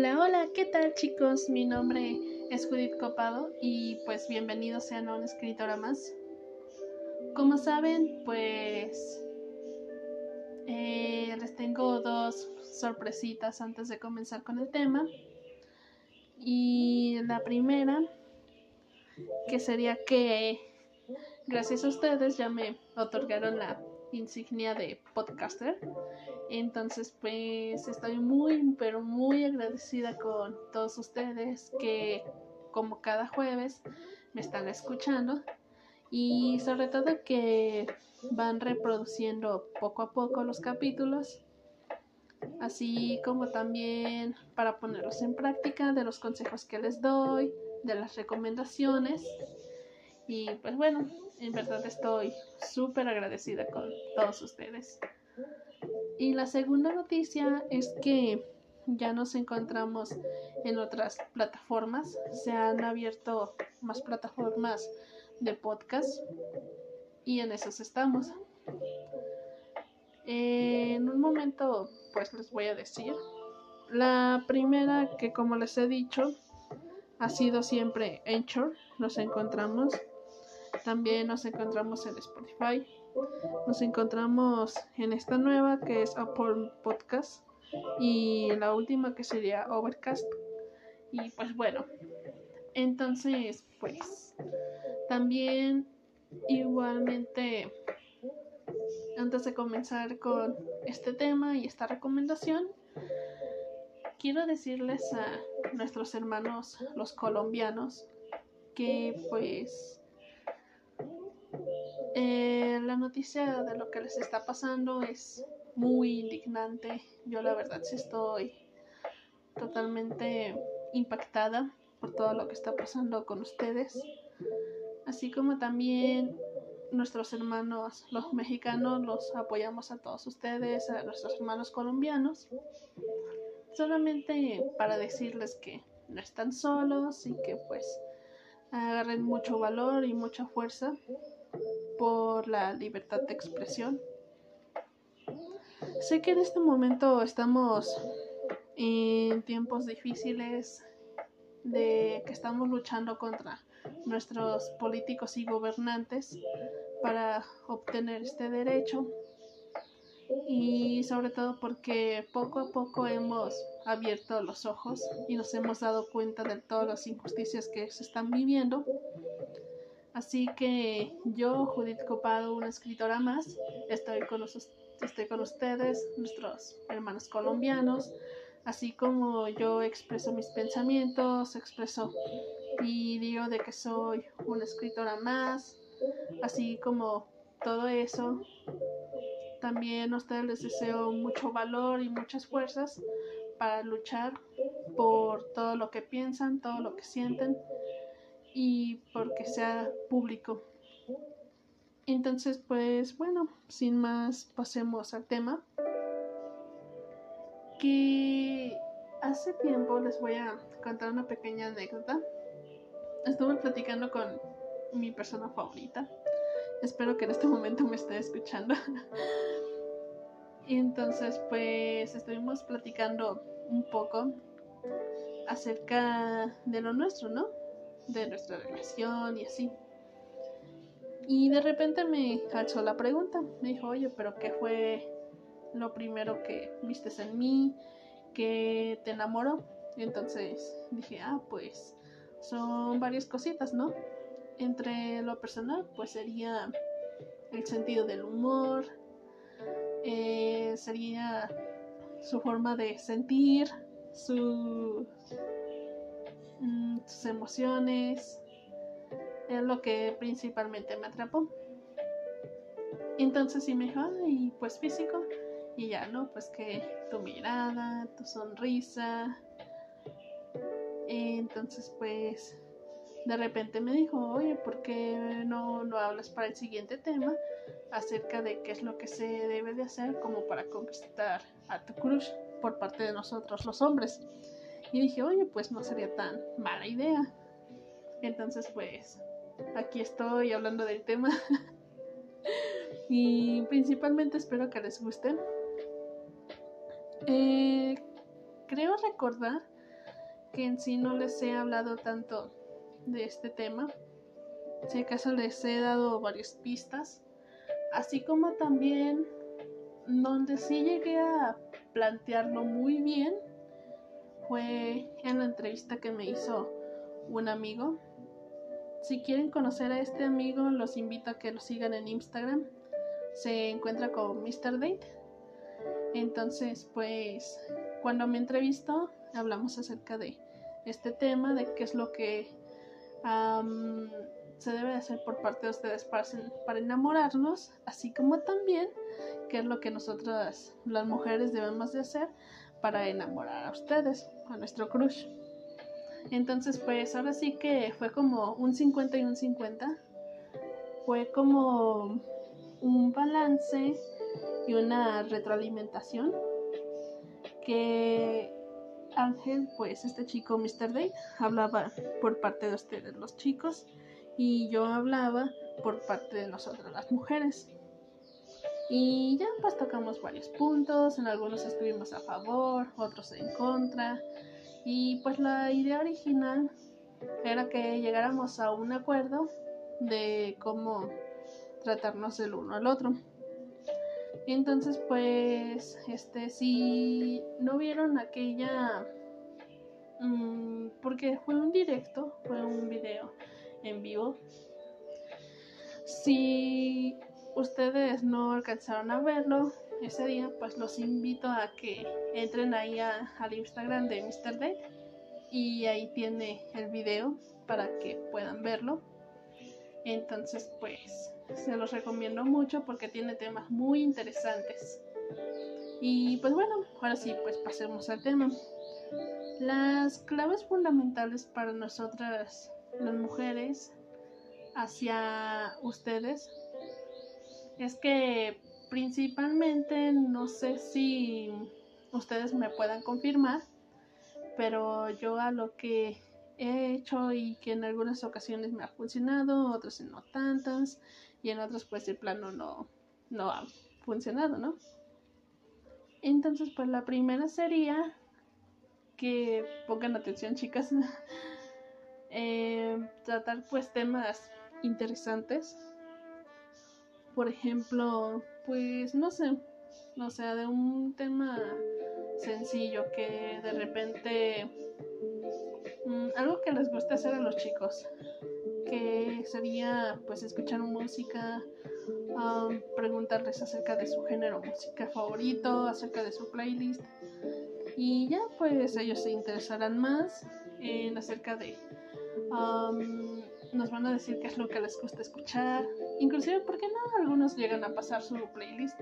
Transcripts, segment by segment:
Hola, hola, ¿qué tal chicos? Mi nombre es Judith Copado y pues bienvenidos sean a una escritora más. Como saben, pues eh, les tengo dos sorpresitas antes de comenzar con el tema. Y la primera, que sería que gracias a ustedes ya me otorgaron la insignia de podcaster. Entonces, pues estoy muy, pero muy agradecida con todos ustedes que como cada jueves me están escuchando. Y sobre todo que van reproduciendo poco a poco los capítulos, así como también para ponerlos en práctica de los consejos que les doy, de las recomendaciones y pues bueno, en verdad estoy súper agradecida con todos ustedes. Y la segunda noticia es que ya nos encontramos en otras plataformas. Se han abierto más plataformas de podcast y en esos estamos. En un momento, pues les voy a decir. La primera que como les he dicho ha sido siempre Anchor. Nos encontramos también nos encontramos en Spotify. Nos encontramos en esta nueva que es Apple Podcast. Y la última que sería Overcast. Y pues bueno. Entonces, pues. También igualmente. Antes de comenzar con este tema y esta recomendación, quiero decirles a nuestros hermanos los colombianos que pues eh, la noticia de lo que les está pasando es muy indignante. Yo la verdad sí estoy totalmente impactada por todo lo que está pasando con ustedes. Así como también nuestros hermanos, los mexicanos, los apoyamos a todos ustedes, a nuestros hermanos colombianos. Solamente para decirles que no están solos y que pues agarren mucho valor y mucha fuerza por la libertad de expresión. Sé que en este momento estamos en tiempos difíciles de que estamos luchando contra nuestros políticos y gobernantes para obtener este derecho y sobre todo porque poco a poco hemos abierto los ojos y nos hemos dado cuenta de todas las injusticias que se están viviendo Así que yo, Judith Copado, una escritora más, estoy con, estoy con ustedes, nuestros hermanos colombianos, así como yo expreso mis pensamientos, expreso y digo de que soy una escritora más, así como todo eso. También a ustedes les deseo mucho valor y muchas fuerzas para luchar por todo lo que piensan, todo lo que sienten y porque sea público. Entonces, pues bueno, sin más, pasemos al tema. Que hace tiempo les voy a contar una pequeña anécdota. Estuve platicando con mi persona favorita. Espero que en este momento me esté escuchando. y entonces, pues estuvimos platicando un poco acerca de lo nuestro, ¿no? De nuestra relación y así. Y de repente me alzó la pregunta. Me dijo, oye, pero ¿qué fue lo primero que vistes en mí? ¿Qué te enamoró? Y entonces dije, ah, pues son varias cositas, ¿no? Entre lo personal, pues sería el sentido del humor, eh, sería su forma de sentir, su sus emociones, es lo que principalmente me atrapó. Entonces sí me dijo, y pues físico, y ya, ¿no? Pues que tu mirada, tu sonrisa. Entonces pues de repente me dijo, oye, ¿por qué no lo hablas para el siguiente tema? Acerca de qué es lo que se debe de hacer como para conquistar a tu crush por parte de nosotros los hombres. Y dije, oye, pues no sería tan mala idea. Entonces, pues, aquí estoy hablando del tema. y principalmente espero que les guste. Eh, creo recordar que en sí no les he hablado tanto de este tema. Si acaso les he dado varias pistas, así como también donde sí llegué a plantearlo muy bien fue en la entrevista que me hizo un amigo. Si quieren conocer a este amigo, los invito a que lo sigan en Instagram. Se encuentra con Mr. Date. Entonces, pues, cuando me entrevistó, hablamos acerca de este tema, de qué es lo que se debe hacer por parte de ustedes para, para enamorarnos, así como también qué es lo que nosotras las mujeres debemos de hacer para enamorar a ustedes, a nuestro crush. Entonces, pues ahora sí que fue como un 50 y un 50. Fue como un balance y una retroalimentación que Ángel, pues este chico Mr. Day, hablaba por parte de ustedes los chicos y yo hablaba por parte de nosotras las mujeres. Y ya pues tocamos varios puntos, en algunos estuvimos a favor, otros en contra. Y pues la idea original era que llegáramos a un acuerdo de cómo tratarnos el uno al otro. Entonces, pues, este, si no vieron aquella, mm, porque fue un directo, fue un video en vivo. Si ustedes no alcanzaron a verlo ese día, pues los invito a que entren ahí al Instagram de Mr. Date y ahí tiene el video para que puedan verlo. Entonces, pues se los recomiendo mucho porque tiene temas muy interesantes. Y pues bueno, ahora sí, pues pasemos al tema. Las claves fundamentales para nosotras las mujeres hacia ustedes es que principalmente no sé si ustedes me puedan confirmar, pero yo a lo que he hecho y que en algunas ocasiones me ha funcionado, otras no tantas, y en otras pues el plano no, no ha funcionado, ¿no? Entonces pues la primera sería que pongan atención chicas, eh, tratar pues temas interesantes, por ejemplo, pues no sé, no sea, de un tema sencillo que de repente mm, algo que les guste hacer a los chicos que sería pues escuchar música, preguntarles acerca de su género música favorito, acerca de su playlist y ya pues ellos se interesarán más en acerca de nos van a decir qué es lo que les gusta escuchar inclusive porque no algunos llegan a pasar su playlist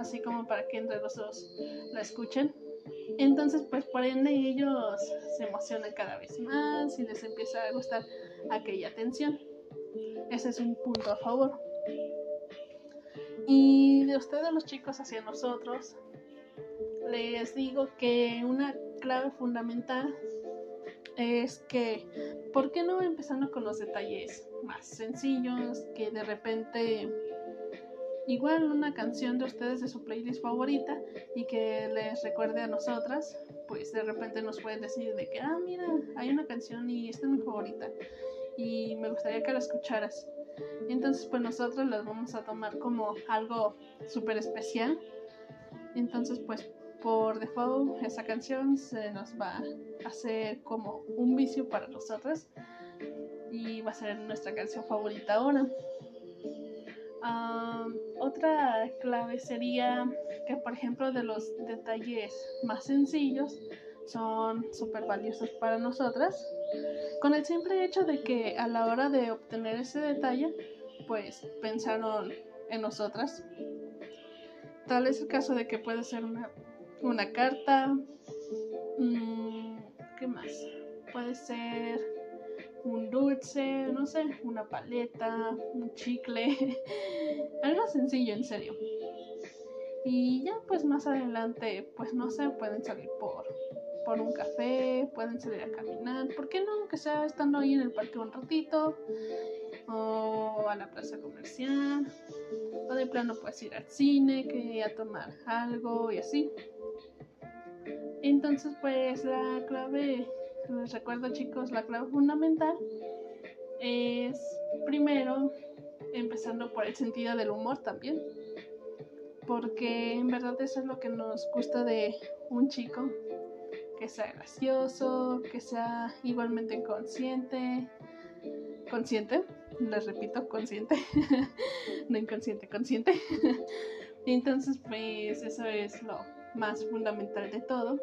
así como para que entre los dos la escuchen entonces pues por ende ellos se emocionan cada vez más y les empieza a gustar aquella atención. Ese es un punto a favor. Y de ustedes los chicos hacia nosotros, les digo que una clave fundamental es que, ¿por qué no empezando con los detalles más sencillos? Que de repente, igual una canción de ustedes de su playlist favorita y que les recuerde a nosotras, pues de repente nos pueden decir de que, ah, mira, hay una canción y esta es mi favorita y me gustaría que la escucharas. Entonces, pues nosotros las vamos a tomar como algo súper especial. Entonces, pues por default esa canción se nos va a hacer como un vicio para nosotros y va a ser nuestra canción favorita ahora. otra clave sería que, por ejemplo, de los detalles más sencillos son súper valiosos para nosotras con el simple hecho de que a la hora de obtener ese detalle, pues pensaron en nosotras. Tal es el caso de que puede ser una, una carta, mm, ¿qué más? Puede ser un dulce, no sé, una paleta, un chicle, algo sencillo, en serio. Y ya pues más adelante, pues no sé, pueden salir por por un café, pueden salir a caminar, ¿por qué no? Que sea estando ahí en el parque un ratito, o a la plaza comercial, o de plano puedes ir al cine, que a tomar algo y así. Entonces, pues la clave les recuerdo chicos, la clave fundamental es primero empezando por el sentido del humor también, porque en verdad eso es lo que nos gusta de un chico, que sea gracioso, que sea igualmente consciente, consciente, les repito, consciente, no inconsciente, consciente. Entonces, pues eso es lo más fundamental de todo.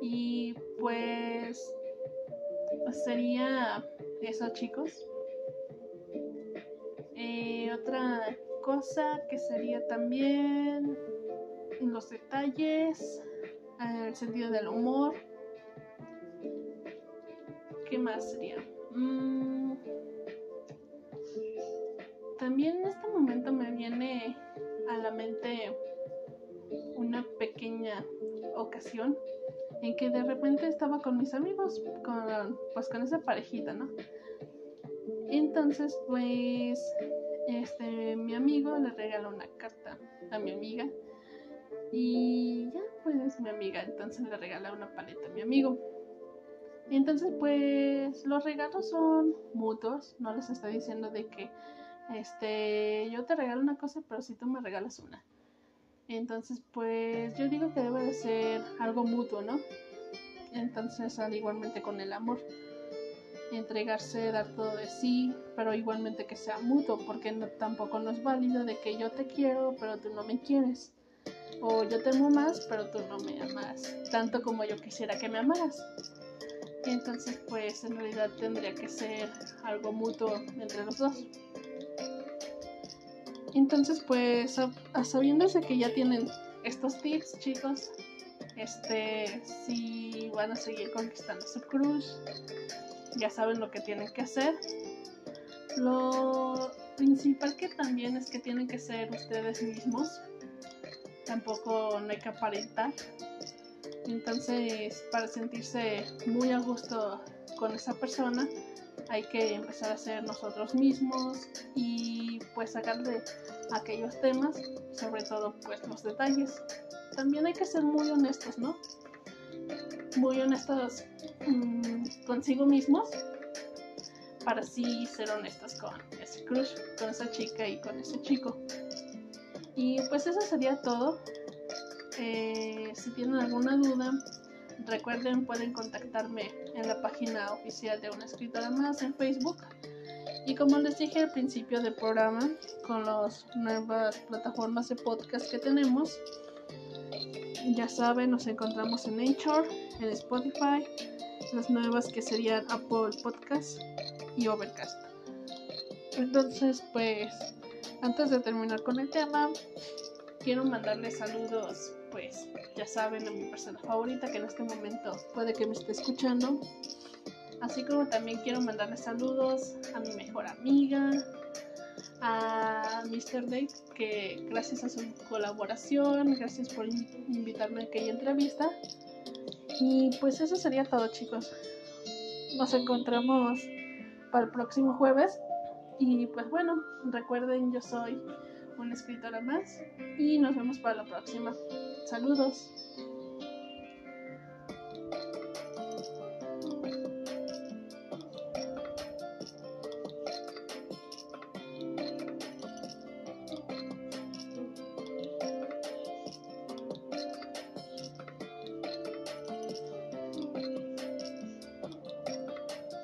Y pues sería eso, chicos. Eh, otra cosa que sería también los detalles, el sentido del humor. ¿Qué más sería? Mm, también en este momento me viene a la mente una pequeña ocasión en que de repente estaba con mis amigos, con, pues con esa parejita, ¿no? Entonces, pues, este, mi amigo le regaló una carta a mi amiga y ya, pues, mi amiga entonces le regala una paleta a mi amigo. Entonces, pues, los regalos son mutuos, no les estoy diciendo de que este, yo te regalo una cosa, pero si tú me regalas una. Entonces, pues yo digo que debe de ser algo mutuo, ¿no? Entonces, al igualmente con el amor, entregarse, dar todo de sí, pero igualmente que sea mutuo, porque tampoco no es válido de que yo te quiero, pero tú no me quieres. O yo te amo más, pero tú no me amas tanto como yo quisiera que me amaras. Entonces, pues en realidad tendría que ser algo mutuo entre los dos. Entonces, pues, sabiéndose que ya tienen estos tips, chicos, este, si van a seguir conquistando su cruz, ya saben lo que tienen que hacer. Lo principal que también es que tienen que ser ustedes mismos. Tampoco no hay que aparentar. Entonces, para sentirse muy a gusto con esa persona, hay que empezar a ser nosotros mismos y pues sacarle aquellos temas, sobre todo pues los detalles. También hay que ser muy honestos, ¿no? Muy honestos mm, consigo mismos para así ser honestos con ese crush, con esa chica y con ese chico. Y pues eso sería todo. Eh, si tienen alguna duda, Recuerden, pueden contactarme en la página oficial de Una Escritora Más en Facebook. Y como les dije al principio del programa, con las nuevas plataformas de podcast que tenemos, ya saben, nos encontramos en Anchor, en Spotify, las nuevas que serían Apple Podcast y Overcast. Entonces, pues, antes de terminar con el tema, quiero mandarles saludos pues ya saben a mi persona favorita que en este momento puede que me esté escuchando. Así como también quiero mandarle saludos a mi mejor amiga, a Mr. Date, que gracias a su colaboración, gracias por invitarme a aquella entrevista. Y pues eso sería todo chicos. Nos encontramos para el próximo jueves. Y pues bueno, recuerden, yo soy una escritora más y nos vemos para la próxima. Saludos.